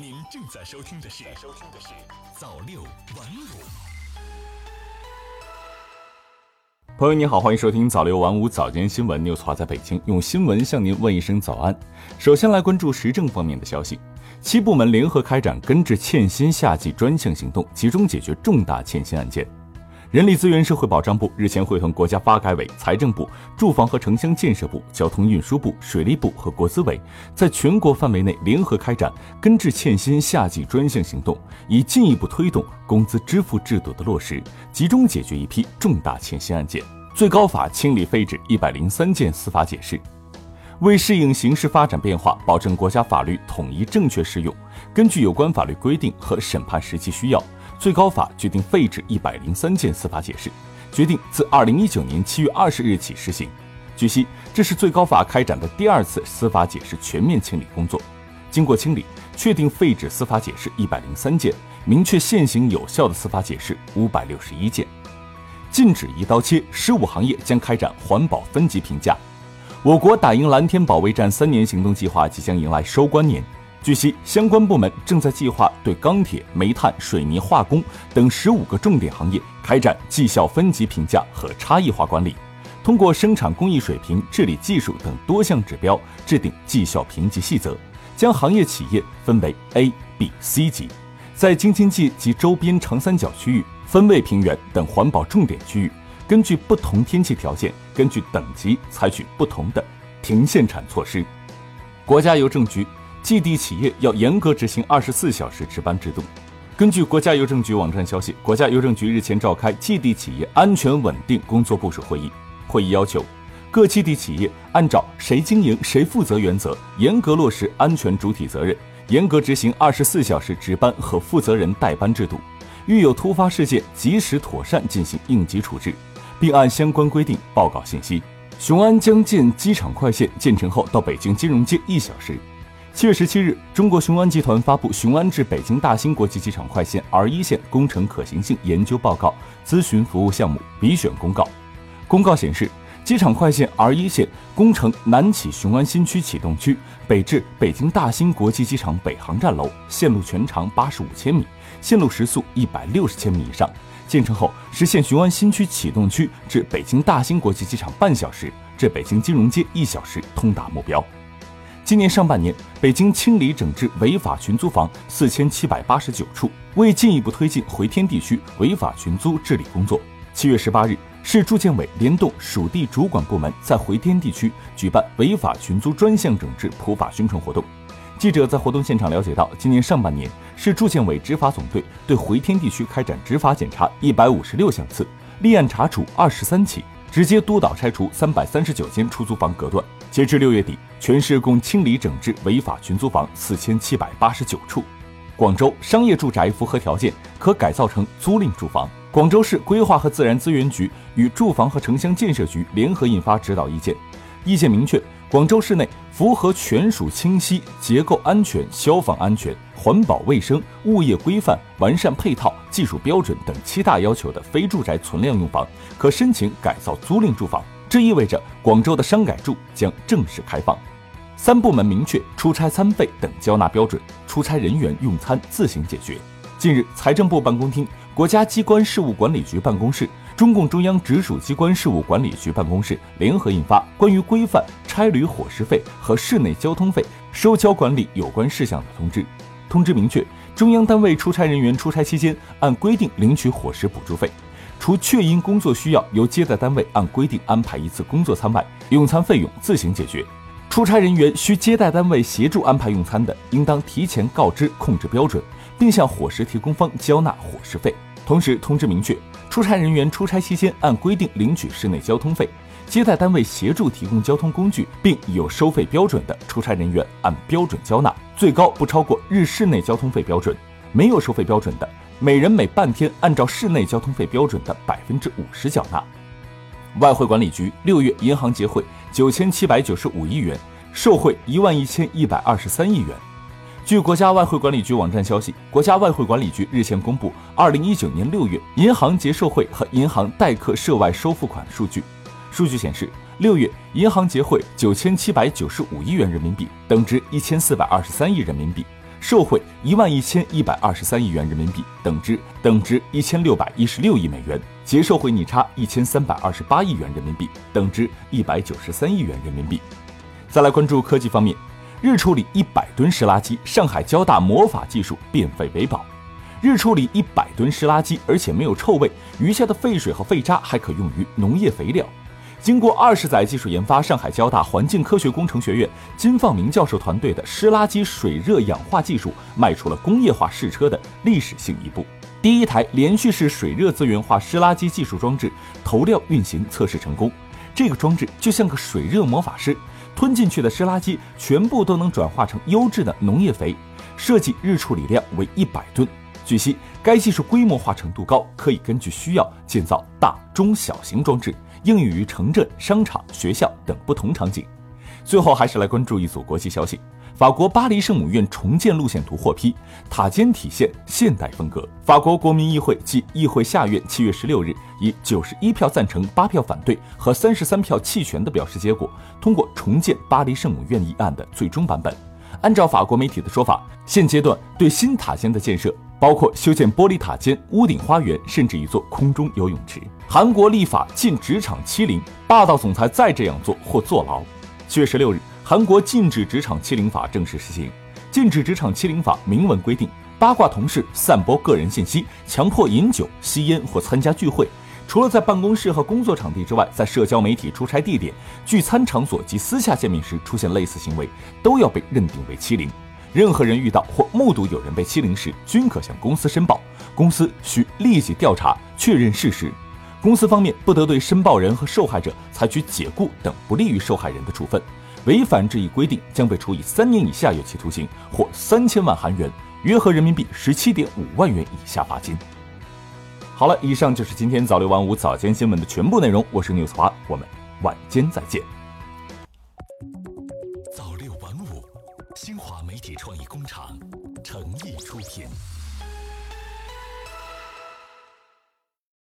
您正在收听的是《收听的是早六晚五》。朋友你好，欢迎收听早六晚五早间新闻。News 华在北京，用新闻向您问一声早安。首先来关注时政方面的消息，七部门联合开展根治欠薪夏季专项行动，集中解决重大欠薪案件。人力资源社会保障部日前会同国家发改委、财政部、住房和城乡建设部、交通运输部、水利部和国资委，在全国范围内联合开展根治欠薪夏季专项行动，以进一步推动工资支付制度的落实，集中解决一批重大欠薪案件。最高法清理废止一百零三件司法解释。为适应形势发展变化，保证国家法律统一正确适用，根据有关法律规定和审判实际需要。最高法决定废止一百零三件司法解释，决定自二零一九年七月二十日起施行。据悉，这是最高法开展的第二次司法解释全面清理工作。经过清理，确定废止司法解释一百零三件，明确现行有效的司法解释五百六十一件。禁止一刀切，十五行业将开展环保分级评价。我国打赢蓝天保卫战三年行动计划即将迎来收官年。据悉，相关部门正在计划对钢铁、煤炭、水泥、化工等十五个重点行业开展绩效分级评价和差异化管理，通过生产工艺水平、治理技术等多项指标制定绩效评级细则，将行业企业分为 A、B、C 级，在京津冀及周边长三角区域、分位平原等环保重点区域，根据不同天气条件，根据等级采取不同的停限产措施。国家邮政局。寄递企业要严格执行二十四小时值班制度。根据国家邮政局网站消息，国家邮政局日前召开寄递企业安全稳定工作部署会议。会议要求，各寄递企业按照“谁经营谁负责”原则，严格落实安全主体责任，严格执行二十四小时值班和负责人代班制度。遇有突发事件，及时妥善进行应急处置，并按相关规定报告信息。雄安将建机场快线，建成后到北京金融街一小时。七月十七日，中国雄安集团发布雄安至北京大兴国际机场快线 R 一线工程可行性研究报告咨询服务项目比选公告。公告显示，机场快线 R 一线工程南起雄安新区启动区，北至北京大兴国际机场北航站楼，线路全长八十五千米，线路时速一百六十千米以上。建成后，实现雄安新区启动区至北京大兴国际机场半小时，至北京金融街一小时通达目标。今年上半年，北京清理整治违法群租房四千七百八十九处。为进一步推进回天地区违法群租治理工作，七月十八日，市住建委联动属地主管部门在回天地区举办违法群租专项整治普法宣传活动。记者在活动现场了解到，今年上半年，市住建委执法总队对回天地区开展执法检查一百五十六项次，立案查处二十三起，直接督导拆除三百三十九间出租房隔断。截至六月底，全市共清理整治违法群租房四千七百八十九处。广州商业住宅符合条件可改造成租赁住房。广州市规划和自然资源局与住房和城乡建设局联合印发指导意见，意见明确，广州市内符合权属清晰、结构安全、消防安全、环保卫生、物业规范、完善配套、技术标准等七大要求的非住宅存量用房，可申请改造租赁住房。这意味着广州的商改住将正式开放。三部门明确出差餐费等交纳标准，出差人员用餐自行解决。近日，财政部办公厅、国家机关事务管理局办公室、中共中央直属机关事务管理局办公室联合印发《关于规范差旅伙食费和市内交通费收交管理有关事项的通知》。通知明确，中央单位出差人员出差期间按规定领取伙食补助费。除确因工作需要由接待单位按规定安排一次工作餐外，用餐费用自行解决。出差人员需接待单位协助安排用餐的，应当提前告知控制标准，并向伙食提供方交纳伙食费。同时，通知明确，出差人员出差期间按规定领取室内交通费，接待单位协助提供交通工具并有收费标准的出差人员按标准交纳，最高不超过日室内交通费标准。没有收费标准的。每人每半天按照市内交通费标准的百分之五十缴纳。外汇管理局六月银行结汇九千七百九十五亿元，受贿一万一千一百二十三亿元。据国家外汇管理局网站消息，国家外汇管理局日前公布二零一九年六月银行结售汇和银行代客涉外收付款数据。数据显示，六月银行结汇九千七百九十五亿元人民币，等值一千四百二十三亿人民币。受汇一万一千一百二十三亿元人民币，等值等值一千六百一十六亿美元；结售汇逆差一千三百二十八亿元人民币，等值一百九十三亿元人民币。再来关注科技方面，日处理一百吨湿垃圾，上海交大魔法技术变废为宝。日处理一百吨湿垃圾，而且没有臭味，余下的废水和废渣还可用于农业肥料。经过二十载技术研发，上海交大环境科学工程学院金放明教授团队的湿垃圾水热氧化技术迈出了工业化试车的历史性一步。第一台连续式水热资源化湿垃圾技术装置投料运行测试成功。这个装置就像个水热魔法师，吞进去的湿垃圾全部都能转化成优质的农业肥。设计日处理量为一百吨。据悉，该技术规模化程度高，可以根据需要建造大、中、小型装置。应用于城镇、商场、学校等不同场景。最后，还是来关注一组国际消息：法国巴黎圣母院重建路线图获批，塔尖体现现代风格。法国国民议会及议会下院七月十六日以九十一票赞成、八票反对和三十三票弃权的表示结果，通过重建巴黎圣母院议案的最终版本。按照法国媒体的说法，现阶段对新塔尖的建设。包括修建玻璃塔尖、屋顶花园，甚至一座空中游泳池。韩国立法禁职场欺凌，霸道总裁再这样做或坐牢。七月十六日，韩国禁止职场欺凌法正式实行。禁止职场欺凌法明文规定，八卦同事、散播个人信息、强迫饮酒、吸烟或参加聚会，除了在办公室和工作场地之外，在社交媒体出差地点、聚餐场所及私下见面时出现类似行为，都要被认定为欺凌。任何人遇到或目睹有人被欺凌时，均可向公司申报，公司需立即调查确认事实。公司方面不得对申报人和受害者采取解雇等不利于受害人的处分。违反这一规定，将被处以三年以下有期徒刑或三千万韩元（约合人民币十七点五万元）以下罚金。好了，以上就是今天早六晚五早间新闻的全部内容。我是 news 华，我们晚间再见。